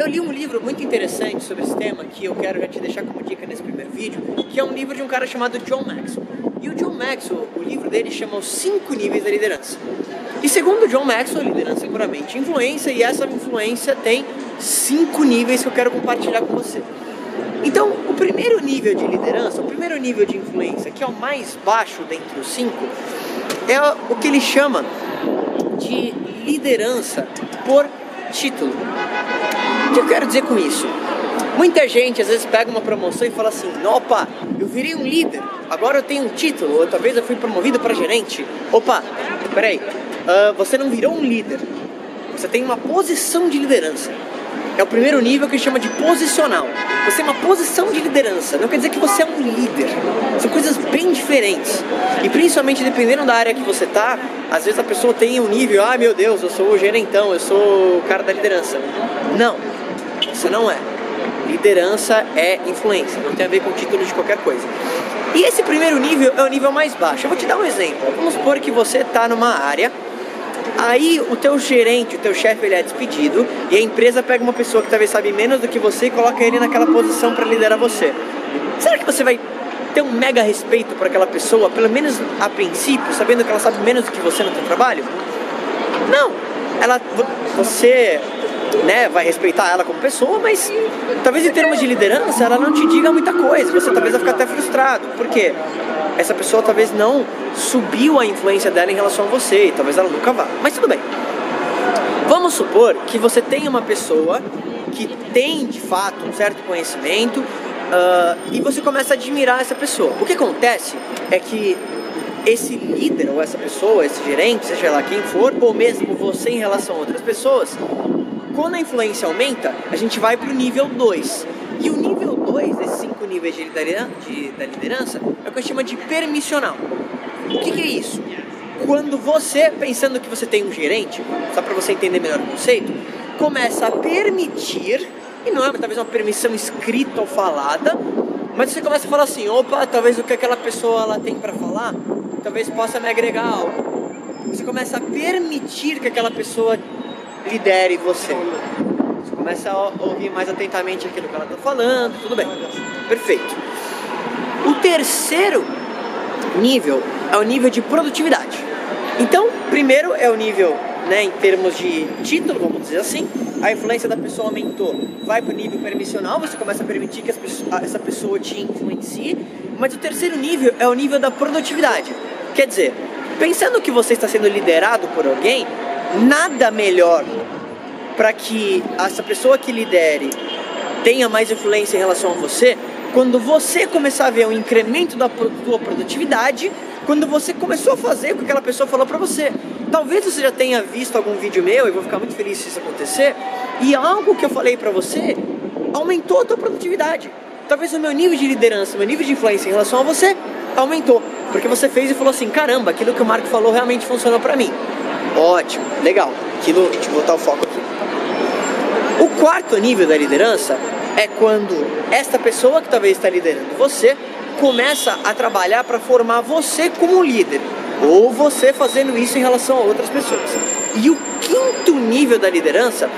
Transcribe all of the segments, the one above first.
eu li um livro muito interessante sobre esse tema que eu quero já te deixar como dica nesse primeiro vídeo, que é um livro de um cara chamado John Maxwell. E o John Maxwell, o livro dele chama Os Cinco Níveis da Liderança. E segundo John Maxwell, liderança é puramente influência, e essa influência tem cinco níveis que eu quero compartilhar com você. Então, o primeiro nível de liderança, o primeiro nível de influência, que é o mais baixo dentre os cinco, é o que ele chama de liderança por título. O que eu quero dizer com isso? Muita gente às vezes pega uma promoção e fala assim: opa, eu virei um líder, agora eu tenho um título, ou talvez eu fui promovido para gerente. Opa, peraí, uh, você não virou um líder, você tem uma posição de liderança. É o primeiro nível que chama de posicional. Você tem uma posição de liderança. Não quer dizer que você é um líder. São coisas bem diferentes. E principalmente dependendo da área que você tá, às vezes a pessoa tem um nível, ah meu Deus, eu sou o gerentão, eu sou o cara da liderança. Não, você não é. Liderança é influência, não tem a ver com título de qualquer coisa. E esse primeiro nível é o nível mais baixo. Eu vou te dar um exemplo. Vamos supor que você está numa área Aí o teu gerente, o teu chefe, ele é despedido e a empresa pega uma pessoa que talvez sabe menos do que você e coloca ele naquela posição para liderar você. Será que você vai ter um mega respeito por aquela pessoa, pelo menos a princípio, sabendo que ela sabe menos do que você no teu trabalho? Não. Ela, você, né, vai respeitar ela como pessoa, mas talvez em termos de liderança ela não te diga muita coisa. Você talvez vai ficar até frustrado. Por quê? essa pessoa talvez não subiu a influência dela em relação a você e talvez ela nunca vá. Mas tudo bem. Vamos supor que você tem uma pessoa que tem de fato um certo conhecimento uh, e você começa a admirar essa pessoa. O que acontece é que esse líder ou essa pessoa, esse gerente, seja lá quem for, ou mesmo você em relação a outras pessoas, quando a influência aumenta, a gente vai para o nível 2. E o nível 2 desses cinco níveis de de, da liderança é o que a gente chama de permissional. O que, que é isso? Quando você, pensando que você tem um gerente, só para você entender melhor o conceito, começa a permitir, e não é talvez uma permissão escrita ou falada, mas você começa a falar assim: opa, talvez o que aquela pessoa ela tem para falar, talvez possa me agregar algo. Você começa a permitir que aquela pessoa lidere você começa a ouvir mais atentamente aquilo que ela está falando, tudo bem. Perfeito. O terceiro nível é o nível de produtividade. Então, primeiro é o nível, né, em termos de título, vamos dizer assim, a influência da pessoa aumentou, vai para o nível permissional, você começa a permitir que essa pessoa te influencie, mas o terceiro nível é o nível da produtividade. Quer dizer, pensando que você está sendo liderado por alguém, nada melhor para que essa pessoa que lidere tenha mais influência em relação a você, quando você começar a ver um incremento da tua produtividade, quando você começou a fazer o que aquela pessoa falou para você. Talvez você já tenha visto algum vídeo meu, e vou ficar muito feliz se isso acontecer, e algo que eu falei para você aumentou a tua produtividade. Talvez o meu nível de liderança, o meu nível de influência em relação a você aumentou, porque você fez e falou assim: caramba, aquilo que o Marco falou realmente funcionou para mim. Ótimo, legal. Aquilo, deixa eu botar o foco aqui. O quarto nível da liderança é quando esta pessoa que talvez está liderando você começa a trabalhar para formar você como líder, ou você fazendo isso em relação a outras pessoas. E o quinto nível da liderança,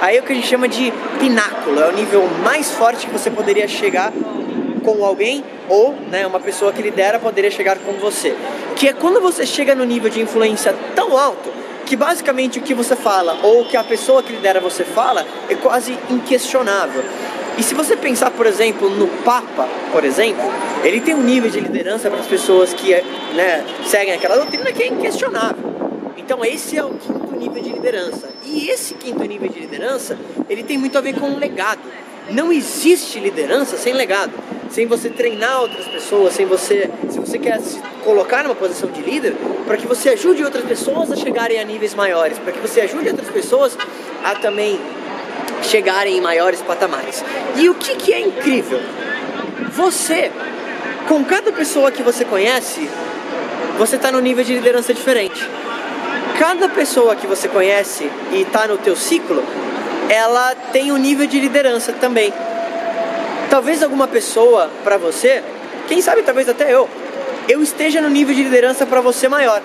aí é o que a gente chama de pináculo, é o nível mais forte que você poderia chegar com alguém ou né, uma pessoa que lidera poderia chegar com você. Que é quando você chega no nível de influência tão alto que basicamente o que você fala ou o que a pessoa que lidera você fala é quase inquestionável. E se você pensar, por exemplo, no Papa, por exemplo, ele tem um nível de liderança para as pessoas que né, seguem aquela doutrina que é inquestionável. Então esse é o quinto nível de liderança. E esse quinto nível de liderança, ele tem muito a ver com um legado. Não existe liderança sem legado sem você treinar outras pessoas, sem você, se você quer se colocar numa posição de líder, para que você ajude outras pessoas a chegarem a níveis maiores, para que você ajude outras pessoas a também chegarem em maiores patamares. E o que, que é incrível? Você, com cada pessoa que você conhece, você está no nível de liderança diferente. Cada pessoa que você conhece e está no teu ciclo, ela tem um nível de liderança também. Talvez alguma pessoa para você, quem sabe talvez até eu, eu esteja no nível de liderança para você maior.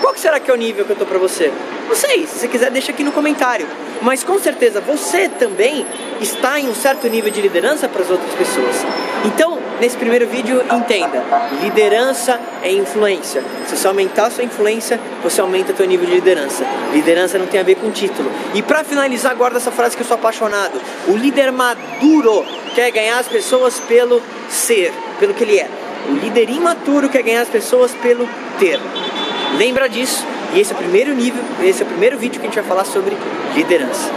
Qual que será que é o nível que eu tô para você? Não sei, se você quiser deixa aqui no comentário. Mas com certeza você também está em um certo nível de liderança para as outras pessoas. Então, nesse primeiro vídeo, entenda: liderança é influência. Se você aumentar a sua influência, você aumenta o seu nível de liderança. Liderança não tem a ver com título. E para finalizar, guarda essa frase que eu sou apaixonado: o líder maduro quer ganhar as pessoas pelo ser, pelo que ele é. O líder imaturo quer ganhar as pessoas pelo ter. Lembra disso? E esse é o primeiro nível, esse é o primeiro vídeo que a gente vai falar sobre liderança.